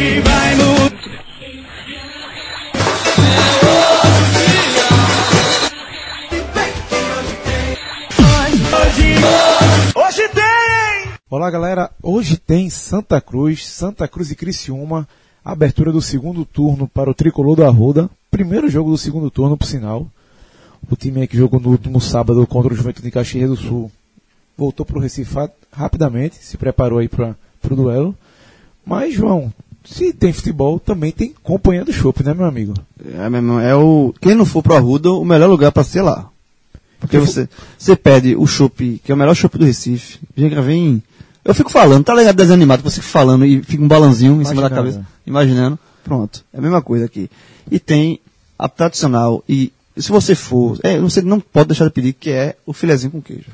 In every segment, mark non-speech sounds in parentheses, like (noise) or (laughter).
Vai mudar. Hoje, tem! Olá galera, hoje tem Santa Cruz, Santa Cruz e Criciúma, abertura do segundo turno para o Tricolor do Arruda, primeiro jogo do segundo turno, por sinal. O time aí que jogou no último sábado contra o Juventude de Caxias do Sul voltou para o Recife rapidamente, se preparou aí para o duelo. Mas, João, se tem futebol, também tem companhia do chopp, né, meu amigo? É, meu irmão, é o. Quem não for pro Arruda, o melhor lugar para ser lá. Porque você, você pede o chopp, que é o melhor chopp do Recife. Vem, vem. Eu fico falando, tá ligado desanimado, você fica falando e fica um balanzinho em cima da cabeça, imaginando. Pronto. É a mesma coisa aqui. E tem a tradicional, e se você for, é, você não pode deixar de pedir, que é o filezinho com queijo.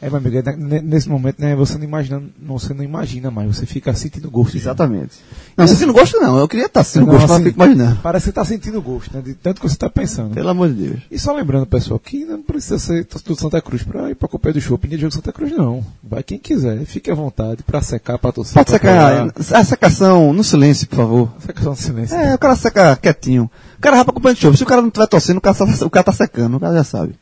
É, meu amigo, é, ne- nesse momento, né, você não imagina, não, você não imagina mais, você fica sentindo gosto. já. Exatamente. Não, você não gosta não, eu queria estar sentindo Não, gosto, mas assim, fico imaginando. Parece que você está sentindo gosto, né? De tanto que você está pensando. Pelo amor de Deus. E só lembrando, pessoal, que não precisa ser torcedor do Santa Cruz para ir para a Copa do Shopping de jogo Santa Cruz, não. Vai quem quiser, fique à vontade para secar, para torcer. Pode secar, a secação no silêncio, por favor. Secação de silêncio. É, o cara seca quietinho. O cara vai pra acompanhar de show. Se o cara não estiver torcendo, o cara, tá, o cara tá secando, o cara já sabe.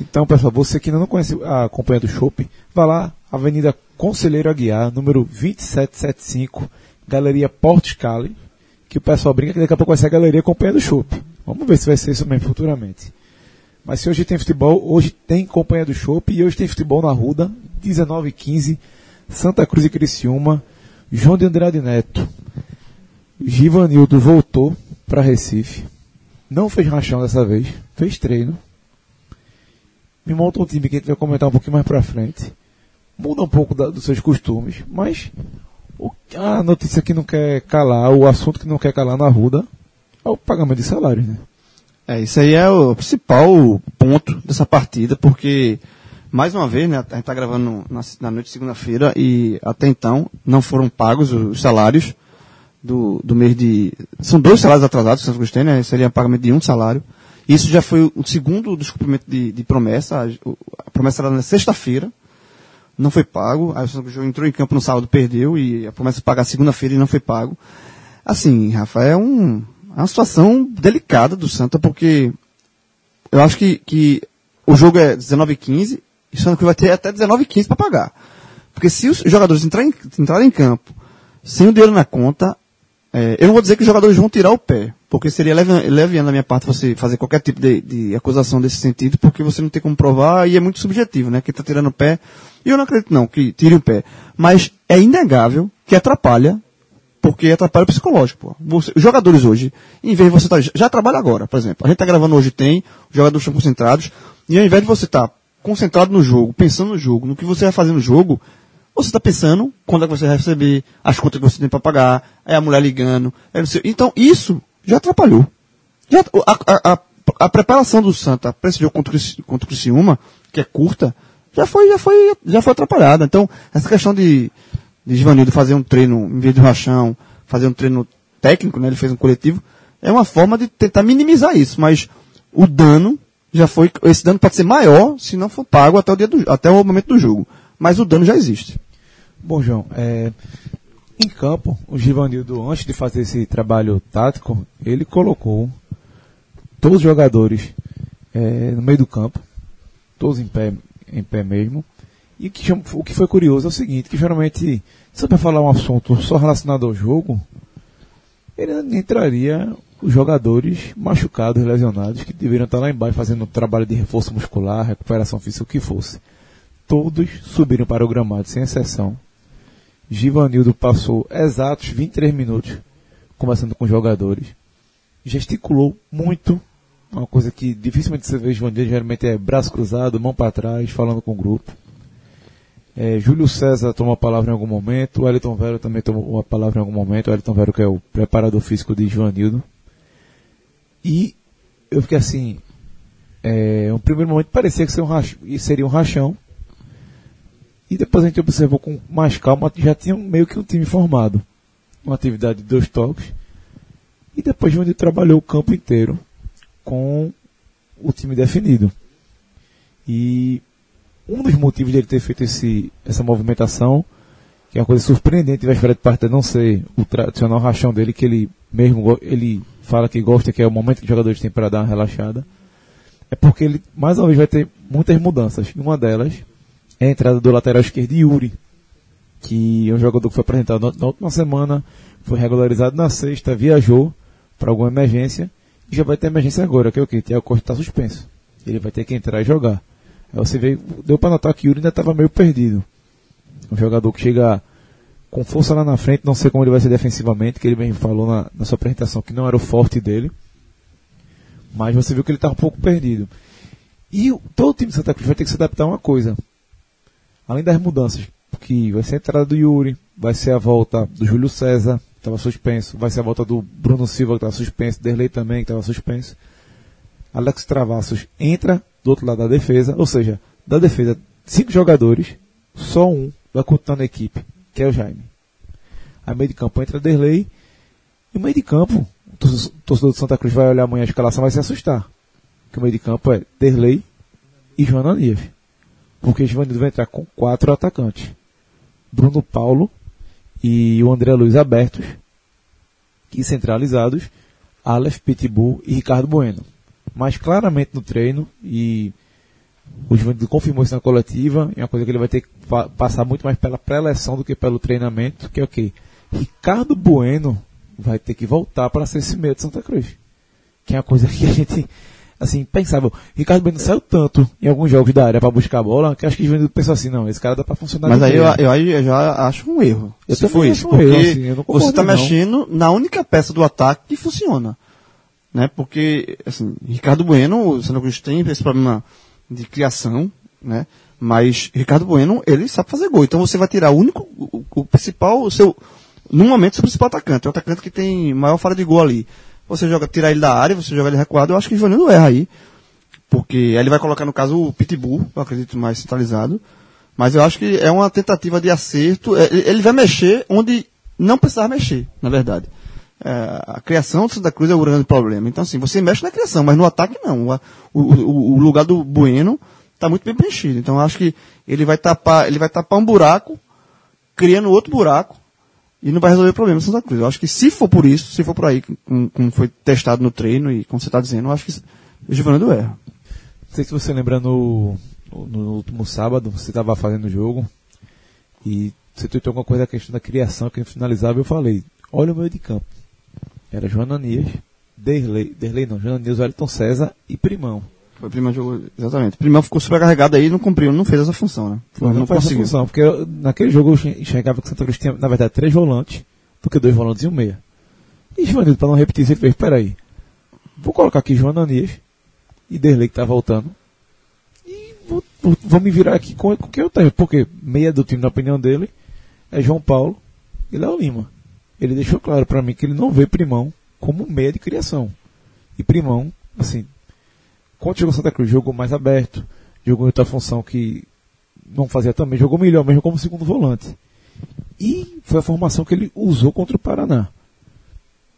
Então, pessoal, você que ainda não conhece a companhia do Shopping, vá lá, Avenida Conselheiro Aguiar, número 2775, Galeria Porto Scali, que o pessoal brinca que daqui a pouco vai ser a Galeria Companhia do Shopping. Vamos ver se vai ser isso mesmo futuramente. Mas se hoje tem futebol, hoje tem Companhia do Shopping e hoje tem futebol na Ruda, 19 15 Santa Cruz e Criciúma, João de Andrade Neto, Givanildo voltou para Recife, não fez rachão dessa vez, fez treino, me monta um time que a gente vai comentar um pouquinho mais pra frente. Muda um pouco da- dos seus costumes, mas o- a notícia que não quer calar, o assunto que não quer calar na Ruda é o pagamento de salários, né? É, isso aí é o principal ponto dessa partida, porque, mais uma vez, né, a gente tá gravando na, na noite de segunda-feira e até então não foram pagos os salários do, do mês de. São dois salários atrasados, Santos tem, né? Seria um pagamento de um salário. Isso já foi o segundo descumprimento de, de promessa. A, promessa era na sexta-feira, não foi pago. Aí o Cruz entrou em campo no sábado, perdeu, e a promessa de pagar segunda-feira e não foi pago. Assim, Rafa, é, um, é uma situação delicada do Santa, porque eu acho que, que o jogo é 19 h 15 e o Santa vai ter até 19 h 15 para pagar. Porque se os jogadores entrarem, entrarem em campo sem o dinheiro na conta, é, eu não vou dizer que os jogadores vão tirar o pé, porque seria leve- leviano da minha parte você fazer qualquer tipo de, de acusação desse sentido, porque você não tem como provar e é muito subjetivo, né? Quem está tirando o pé, e eu não acredito não que tire o pé, mas é inegável que atrapalha, porque atrapalha o psicológico. Você- os jogadores hoje, em vez de você estar, já trabalha agora, por exemplo, a gente está gravando hoje tem, os jogadores estão concentrados, e ao invés de você estar concentrado no jogo, pensando no jogo, no que você vai fazer no jogo, você está pensando quando é que você vai receber, as contas que você tem para pagar, é a mulher ligando, é. Então, isso já atrapalhou. Já, a, a, a, preparação do Santa para esse jogo contra contra o Criciúma, que é curta, já foi, já foi, já foi atrapalhada. Então, essa questão de, de Givanildo fazer um treino, em vez de rachão, fazer um treino técnico, né, ele fez um coletivo, é uma forma de tentar minimizar isso, mas o dano já foi, esse dano pode ser maior se não for pago até o, dia do, até o momento do jogo. Mas o dano já existe. Bom, João, é, em campo, o Givanildo, antes de fazer esse trabalho tático, ele colocou todos os jogadores é, no meio do campo, todos em pé, em pé mesmo. E que, o que foi curioso é o seguinte, que geralmente, se vai falar um assunto só relacionado ao jogo, ele entraria os jogadores machucados, lesionados, que deveriam estar lá embaixo fazendo trabalho de reforço muscular, recuperação física, o que fosse. Todos subiram para o gramado, sem exceção. Givanildo passou exatos 23 minutos conversando com os jogadores. Gesticulou muito, uma coisa que dificilmente você vê Givanildo, geralmente é braço cruzado, mão para trás, falando com o grupo. É, Júlio César tomou a palavra em algum momento, o Elton Vero também tomou a palavra em algum momento, o Elton Vero que é o preparador físico de Givanildo. E eu fiquei assim, é, primeiro momento parecia que seria um rachão, e depois a gente observou com mais calma, já tinha meio que um time formado. Uma atividade de dois toques. E depois onde trabalhou o campo inteiro com o time definido. E um dos motivos de ele ter feito esse, essa movimentação que é uma coisa surpreendente véspera de partida não ser o tradicional rachão dele, que ele mesmo ele fala que gosta, que é o momento que os jogadores têm para dar uma relaxada, é porque ele mais uma vez vai ter muitas mudanças. E uma delas é a entrada do lateral esquerdo Yuri, que é um jogador que foi apresentado na, última semana, foi regularizado na sexta, viajou para alguma emergência e já vai ter emergência agora, que é o que? Thiago Costa está suspenso. Ele vai ter que entrar e jogar. Aí você vê, deu para notar que Yuri ainda estava meio perdido. Um jogador que chega com força lá na frente, não sei como ele vai ser defensivamente, que ele mesmo falou na, na sua apresentação que não era o forte dele. Mas você viu que ele está um pouco perdido. E todo o time de Santa Cruz vai ter que se adaptar a uma coisa. Além das mudanças, que vai ser a entrada do Yuri, vai ser a volta do Júlio César, que estava suspenso, vai ser a volta do Bruno Silva, que estava suspenso, Derlei também, que estava suspenso. Alex Travassos entra do outro lado da defesa, ou seja, da defesa, cinco jogadores, só um vai continuar na equipe, que é o Jaime. Aí meio de campo entra Derlei, e meio de campo, o torce- o torcedor de Santa Cruz vai olhar amanhã a escalação vai se assustar. Que o meio de campo é Derlei e João Ananias. Porque Givanildo vai entrar com quatro atacantes. Bruno Paulo e o André Luiz abertos e centralizados, Aleph Pitbull e Ricardo Bueno. Mas claramente no treino, e o Givanildo confirmou isso na coletiva, é uma coisa que ele vai ter que pa- passar muito mais pela pré-eleção do que pelo treinamento, que é o quê? Ricardo Bueno vai ter que voltar para ser esse meio de Santa Cruz. Que é uma coisa que a gente, assim, pensava. Ricardo Bueno saiu tanto em alguns jogos da área para buscar a bola, que acho que o Givanildo pensou assim, não, esse cara dá para funcionar Mas aí eu, eu, eu já acho um erro. Eu se for acho isso. Porque erro, assim, concordo, você está mexendo na única peça do ataque que funciona. Né? Porque, assim, Ricardo Bueno, o Santa Cruz tem esse problema de criação, né? Mas Ricardo Bueno, ele sabe fazer gol. Então você vai tirar o único, o, o principal, o seu, no momento, o seu principal atacante. O atacante que tem maior fora de gol ali. Você joga, tirar ele da área, você joga ele recuado, eu acho que o Givanildo erra aí. Porque aí ele vai colocar, no caso, o Pitbull, eu acredito mais centralizado. Mas eu acho que é uma tentativa de acerto. É, ele vai mexer onde não precisava mexer, na verdade. É, a criação do Santa Cruz é o grande problema. Então, assim, você mexe na criação, mas no ataque não. O, o, o lugar do Bueno está muito bem preenchido. Então, eu acho que ele vai tapar, ele vai tapar um buraco, criando outro buraco, e não vai resolver o problema do Santa Cruz. Eu acho que se for por isso, se for por aí, como, como foi testado no treino e como você está dizendo, eu acho que o Givanildo erra. Não sei se você lembra no, no último sábado, você estava fazendo o jogo e você tweetou alguma coisa da questão da criação que finalizava eu falei, olha o meio de campo. Era João Ananias, Derlei, Derlei não, João Ananias, Wellington César e Primão. Foi o Primão jogou, exatamente. O Primão ficou sobrecarregado aí e não cumpriu, não fez essa função, né? Não, não faz essa conseguiu. função, porque eu- naquele jogo eu enxergava que o Santa Cruz tinha, na verdade, três volantes, do que dois volantes e um meia. E Givanildo, para não repetir isso, ele fez, peraí, vou colocar aqui João Ananias e Derlei que tá voltando. E vou, vou- vou me virar aqui com, com o que eu tenho, porque meia do time, na opinião dele, é João Paulo e Léo Lima. Ele deixou claro para mim que ele não vê Primão como meia de criação. E Primão, assim, quando chegou Santa Cruz, jogou mais aberto, jogou em outra função que não fazia também, jogou melhor mesmo como segundo volante. E foi a formação que ele usou contra o Paraná.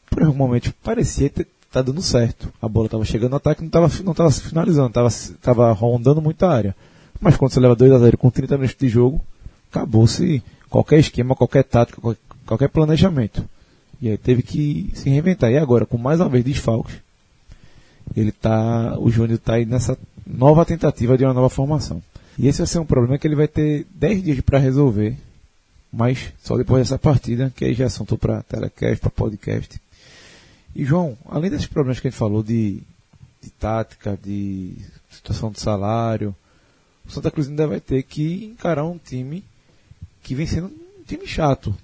Por algum momento parecia ter tá dando certo. A bola estava chegando no ataque, não estava não tava finalizando, estava tava rondando muita área. Mas quando você leva 2 a 0 com 30 minutos de jogo, acabou-se qualquer esquema, qualquer tática, qualquer planejamento. E aí teve que se reinventar. E agora, com mais uma vez desfalques, ele tá, o Júnior está aí nessa nova tentativa de uma nova formação. E esse vai ser um problema que ele vai ter 10 dias para resolver, mas só depois dessa partida, que aí já é assunto para telecast, para podcast. E João, além desses problemas que a gente falou de, de tática, de situação de salário, o Santa Cruz ainda vai ter que encarar um time que vem sendo um time chato.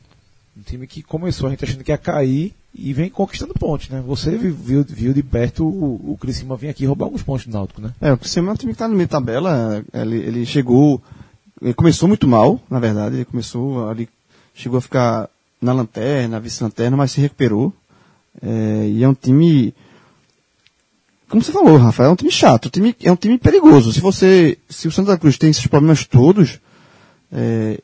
Um time que começou a gente achando que ia cair e vem conquistando pontos, né? Você vi- viu, viu de perto o, o Criciúma vir aqui roubar alguns pontos do Náutico, né? É, o Criciúma é um time que está no meio da tabela. Ele, ele chegou. Ele começou muito mal, na verdade. Ele começou ali. Chegou a ficar na lanterna, vice-lanterna, mas se recuperou. É, e é um time. Como você falou, Rafael, é um time chato. Um time, é um time perigoso. Se você. Se o Santa Cruz tem esses problemas todos, é,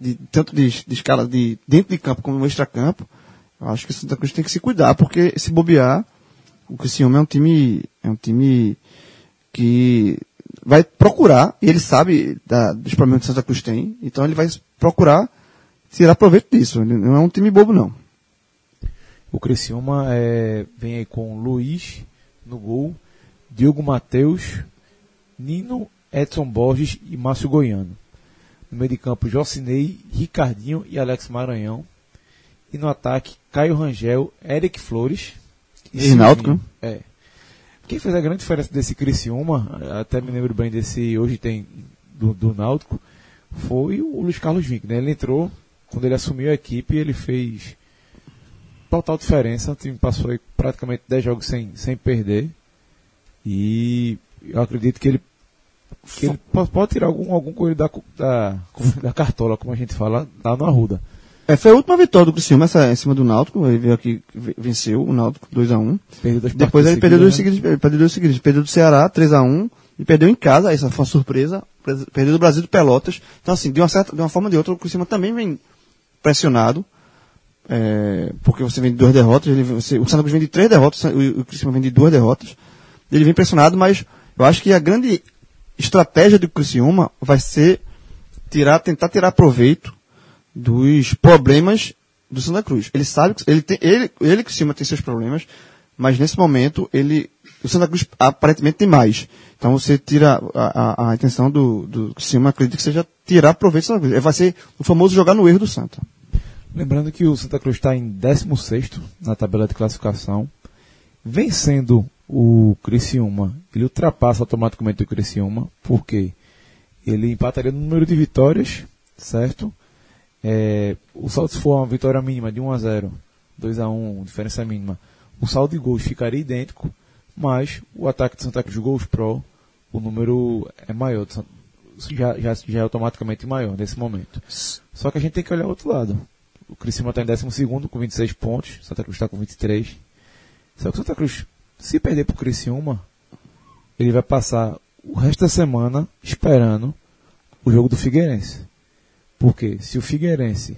de- tanto de, de escala de dentro de campo como no extracampo, acho que o Santa Cruz tem que se cuidar, porque se bobear, o Criciúma é um time, é um time que vai procurar, e ele sabe da- dos problemas que Santa Cruz tem, então ele vai procurar tirar proveito disso. Ele não é um time bobo, não. O Criciúma é, vem aí com Luiz no gol, Diogo Matheus, Nino, Edson Borges e Márcio Goiano. No meio de campo, Jocinei, Ricardinho e Alex Maranhão. E no ataque, Caio Rangel, Eric Flores. E Náutico, Silvinho. É. Quem fez a grande diferença desse Criciúma, até me lembro bem desse, hoje tem, do, do Náutico, foi o Luiz Carlos Vinck, né? Ele entrou, quando ele assumiu a equipe, ele fez total diferença. O time passou aí praticamente 10 jogos sem, sem perder. E eu acredito que ele, que ele po- pode tirar algum, algum coelho da, da, (laughs) da cartola, como a gente fala, lá no Arruda. É, foi a última vitória do Criciúma, essa em cima do Náutico. Ele veio aqui, ve- venceu o Náutico 2x1. Perdeu dois Depois ele perdeu dois seguidas, seguidos, perdeu dois seguidos. Perdeu do Ceará, 3x1. E perdeu em casa, essa foi uma surpresa. pres- Perdeu do Brasil do Pelotas. Então, assim, de uma, certa, de uma forma ou de outra, o Criciúma também vem pressionado. é, porque você vem de duas derrotas. Ele, você, o Santa Cruz vem de três derrotas, o, o Criciúma vem de duas derrotas. Ele vem pressionado, mas eu acho que a grande estratégia do Criciúma vai ser tirar, tentar tirar proveito dos problemas do Santa Cruz. Ele sabe que ele tem, ele, ele Criciúma tem seus problemas, mas nesse momento ele, o Santa Cruz aparentemente tem mais. Então você tira a, a, a intenção do, do Criciúma, acredito que seja tirar proveito do Santa Cruz. Vai ser o famoso jogar no erro do Santa. Lembrando que o Santa Cruz está em 16 na tabela de classificação. Vencendo o Criciúma, ele ultrapassa automaticamente o Criciúma, porque ele empataria no número de vitórias, certo? É, o saldo se for uma vitória mínima de 1 a 0, 2 a 1, diferença mínima, o saldo de gols ficaria idêntico, mas o ataque de Santa Cruz gols pro, o número é maior, já, já, já é automaticamente maior nesse momento. Só que a gente tem que olhar o outro lado. O Criciúma está em 12 com 26 pontos, Santa Cruz está com 23. Só que o Santa Cruz, se perder para o Criciúma, ele vai passar o resto da semana esperando o jogo do Figueirense. Porque se o Figueirense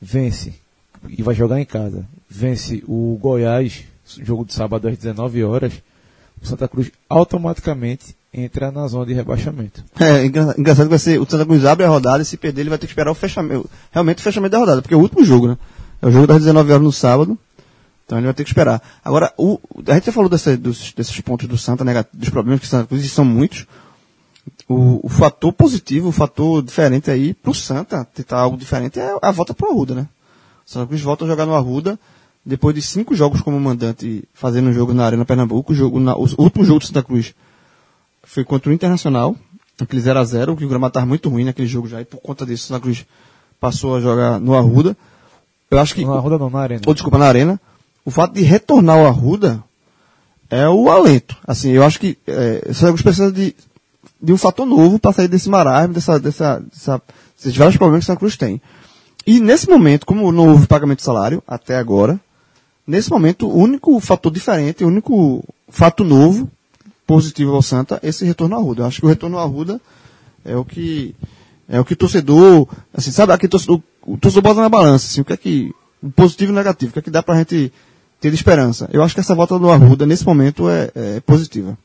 vence e vai jogar em casa, vence o Goiás, jogo de sábado às 19 horas, o Santa Cruz automaticamente entra na zona de rebaixamento. É, engra- engraçado que vai ser, o Santa Cruz abre a rodada e se perder ele vai ter que esperar o fechamento, realmente o fechamento da rodada, porque é o último jogo, né? É o jogo das 19 horas no sábado, então ele vai ter que esperar. Agora, o, a gente já falou dessa- dos- desses pontos do Santa, nega- dos problemas que o Santa Cruz, e são muitos. O, o fator positivo, o fator diferente aí pro Santa, tentar algo diferente, é a volta pro Arruda, né? O Santa Cruz volta a jogar no Arruda, depois de cinco jogos como mandante, fazendo um jogo na Arena Pernambuco, o, jogo na- o último jogo do Santa Cruz foi contra o Internacional, aquele 0x0, que o gramado estava muito ruim naquele jogo já, e por conta disso o Santa Cruz passou a jogar no Arruda. Eu acho que, Na Arruda não, na Arena. ou desculpa, na Arena, o fato de retornar ao Arruda é o alento. Assim, eu acho que é, o Santa Cruz precisa de, de um fator novo para sair desse marasmo, dessa, dessa, dessa, desses vários problemas que Santa Cruz tem. E nesse momento, como não houve pagamento de salário até agora, nesse momento, o único fator diferente, o único fato novo, positivo ao Santa, é esse retorno ao Arruda. Eu acho que o retorno ao Arruda é o que é o que o torcedor, assim, sabe, aqui torcedor, o torcedor bota na balança, assim, o que é que, o positivo e o negativo, o que é que dá pra gente ter de esperança. Eu acho que essa volta do Arruda, nesse momento, é, é positiva.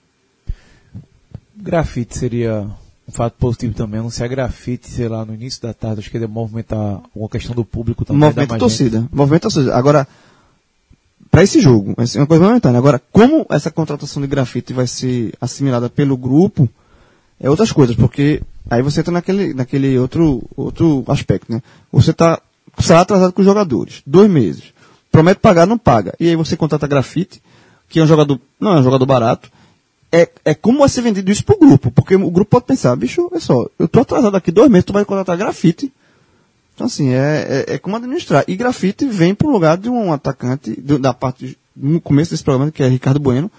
Grafite seria um fato positivo também. Anunciar grafite, sei lá, no início da tarde, acho que ele movimentar uma questão do público também. movimento mais gente. torcida. Movimento torcida. Agora, para esse jogo, é uma coisa momentânea. Agora, como essa contratação de grafite vai ser assimilada pelo grupo, é outras coisas, porque aí você entra naquele, naquele outro, outro aspecto, né? Você tá, está atrasado com os jogadores, dois meses. Promete pagar, não paga. E aí você contrata grafite, que é um jogador, não é um jogador barato. É, é como vai ser vendido isso pro grupo, porque o grupo pode pensar, bicho, olha só, eu tô atrasado aqui dois meses, tu vai contratar grafite, então, assim, é, é, é como administrar. E grafite vem para o lugar de um atacante, da parte, no começo desse programa, que é Ricardo Bueno,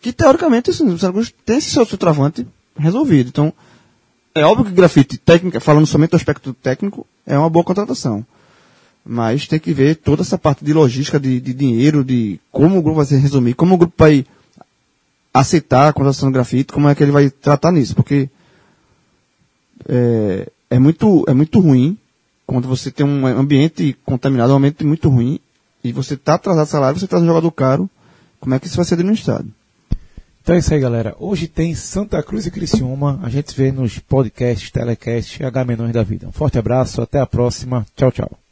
que teoricamente assim, o Santa tem esse seu travante resolvido. Então, é óbvio que grafite, técnica, falando somente do aspecto técnico, é uma boa contratação. Mas tem que ver toda essa parte de logística, de, de dinheiro, de como o grupo vai se resumir, como o grupo vai aceitar a contratação do grafite, como é que ele vai tratar nisso. Porque é, é muito, é muito ruim quando você tem um ambiente contaminado, um ambiente muito ruim, e você está atrasado salário, você traz um jogador caro, como é que isso vai ser administrado? Então é isso aí, galera. Hoje tem Santa Cruz e Criciúma. A gente vê nos podcasts, telecasts, H Menões da Vida. Um forte abraço, até a próxima. Tchau, tchau.